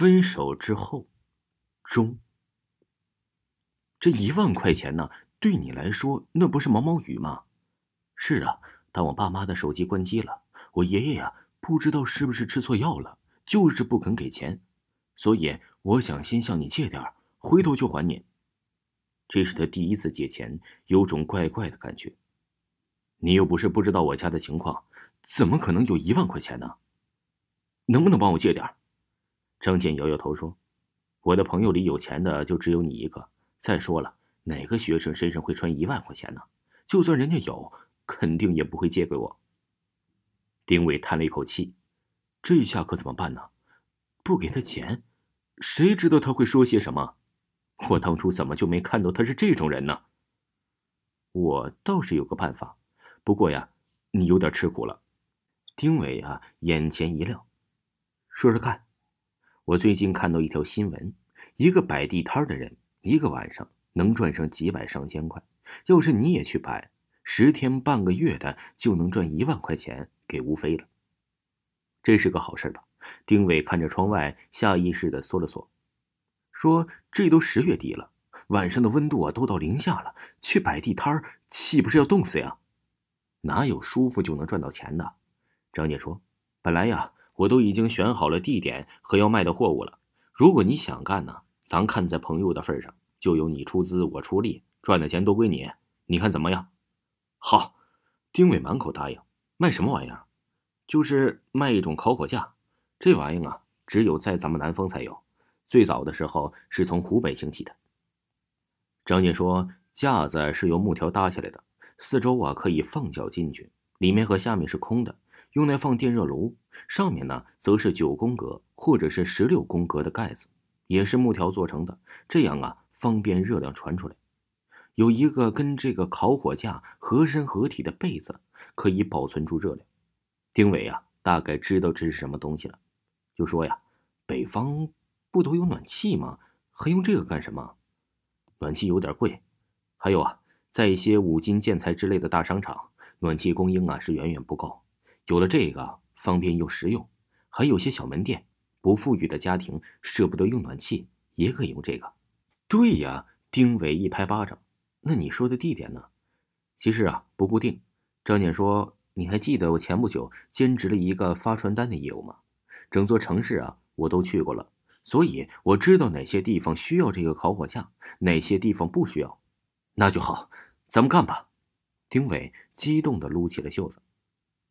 分手之后，中。这一万块钱呢，对你来说那不是毛毛雨吗？是啊，但我爸妈的手机关机了，我爷爷呀，不知道是不是吃错药了，就是不肯给钱，所以我想先向你借点回头就还你。这是他第一次借钱，有种怪怪的感觉。你又不是不知道我家的情况，怎么可能有一万块钱呢？能不能帮我借点张健摇摇头说：“我的朋友里有钱的就只有你一个。再说了，哪个学生身上会穿一万块钱呢？就算人家有，肯定也不会借给我。”丁伟叹了一口气：“这下可怎么办呢？不给他钱，谁知道他会说些什么？我当初怎么就没看到他是这种人呢？我倒是有个办法，不过呀，你有点吃苦了。”丁伟啊，眼前一亮：“说说看。”我最近看到一条新闻，一个摆地摊的人，一个晚上能赚上几百上千块。要是你也去摆，十天半个月的就能赚一万块钱给吴飞了。这是个好事吧？丁伟看着窗外，下意识的缩了缩，说：“这都十月底了，晚上的温度啊都到零下了，去摆地摊岂不是要冻死呀？哪有舒服就能赚到钱的？”张姐说：“本来呀。”我都已经选好了地点和要卖的货物了。如果你想干呢，咱看在朋友的份上，就由你出资，我出力，赚的钱都归你。你看怎么样？好，丁伟满口答应。卖什么玩意儿？就是卖一种烤火架。这玩意儿啊，只有在咱们南方才有。最早的时候是从湖北兴起的。张姐说，架子是由木条搭起来的，四周啊可以放脚进去，里面和下面是空的。用来放电热炉，上面呢则是九宫格或者是十六宫格的盖子，也是木条做成的，这样啊方便热量传出来。有一个跟这个烤火架合身合体的被子，可以保存住热量。丁伟啊大概知道这是什么东西了，就说呀：“北方不都有暖气吗？还用这个干什么？暖气有点贵，还有啊，在一些五金建材之类的大商场，暖气供应啊是远远不够。”有了这个，方便又实用，还有些小门店，不富裕的家庭舍不得用暖气，也可以用这个。对呀，丁伟一拍巴掌。那你说的地点呢？其实啊，不固定。张姐说：“你还记得我前不久兼职了一个发传单的业务吗？整座城市啊，我都去过了，所以我知道哪些地方需要这个烤火架，哪些地方不需要。那就好，咱们干吧。”丁伟激动地撸起了袖子。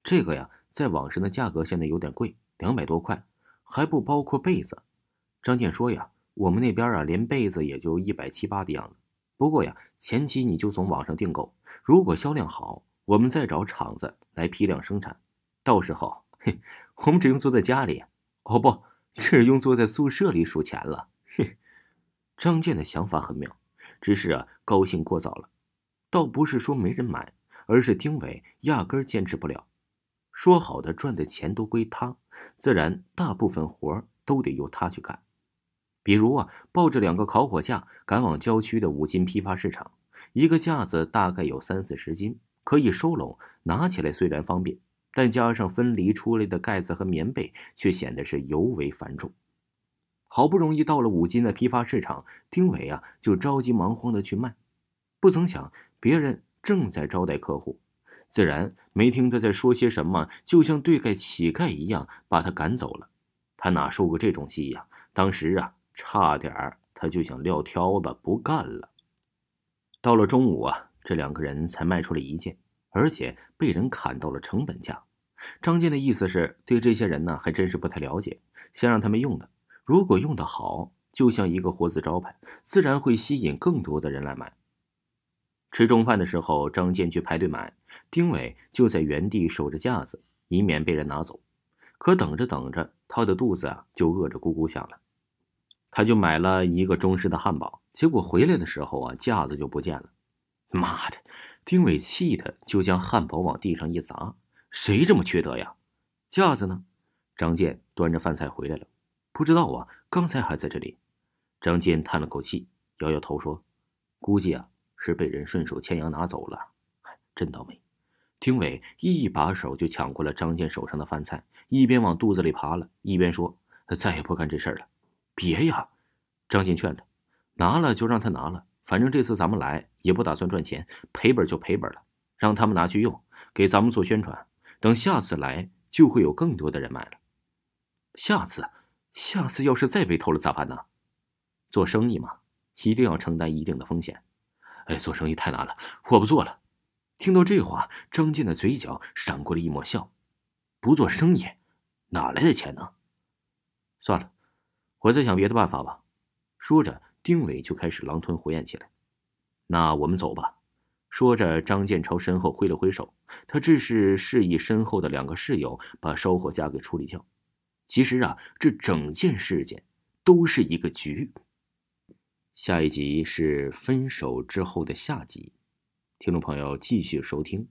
这个呀，在网上的价格现在有点贵，两百多块，还不包括被子。张健说呀，我们那边啊，连被子也就一百七八的样子。不过呀，前期你就从网上订购，如果销量好，我们再找厂子来批量生产。到时候，嘿，我们只用坐在家里，哦不，只用坐在宿舍里数钱了。嘿，张健的想法很妙，只是啊，高兴过早了。倒不是说没人买，而是丁伟压根坚持不了。说好的赚的钱都归他，自然大部分活都得由他去干。比如啊，抱着两个烤火架赶往郊区的五金批发市场，一个架子大概有三四十斤，可以收拢，拿起来虽然方便，但加上分离出来的盖子和棉被，却显得是尤为繁重。好不容易到了五金的批发市场，丁伟啊就着急忙慌的去卖，不曾想别人正在招待客户。自然没听他在说些什么，就像对待乞丐一样把他赶走了。他哪受过这种气呀？当时啊，差点他就想撂挑子不干了。到了中午啊，这两个人才卖出了一件，而且被人砍到了成本价。张健的意思是对这些人呢，还真是不太了解，先让他们用的。如果用的好，就像一个活字招牌，自然会吸引更多的人来买。吃中饭的时候，张健去排队买。丁伟就在原地守着架子，以免被人拿走。可等着等着，他的肚子啊就饿着咕咕响了。他就买了一个中式的汉堡，结果回来的时候啊，架子就不见了。妈的！丁伟气的就将汉堡往地上一砸：“谁这么缺德呀？架子呢？”张健端着饭菜回来了，不知道啊，刚才还在这里。张健叹了口气，摇摇头说：“估计啊是被人顺手牵羊拿走了，真倒霉。”丁伟一把手就抢过了张健手上的饭菜，一边往肚子里扒了，一边说：“再也不干这事了。”别呀！张健劝他，拿了就让他拿了，反正这次咱们来也不打算赚钱，赔本就赔本了，让他们拿去用，给咱们做宣传。等下次来，就会有更多的人买了。下次，下次要是再被偷了咋办呢？做生意嘛，一定要承担一定的风险。哎，做生意太难了，我不做了。听到这话，张健的嘴角闪过了一抹笑。不做生意，哪来的钱呢？算了，我再想别的办法吧。说着，丁伟就开始狼吞虎咽起来。那我们走吧。说着，张健朝身后挥了挥手，他这是示意身后的两个室友把烧火架给处理掉。其实啊，这整件事件都是一个局。下一集是分手之后的下集，听众朋友继续收听。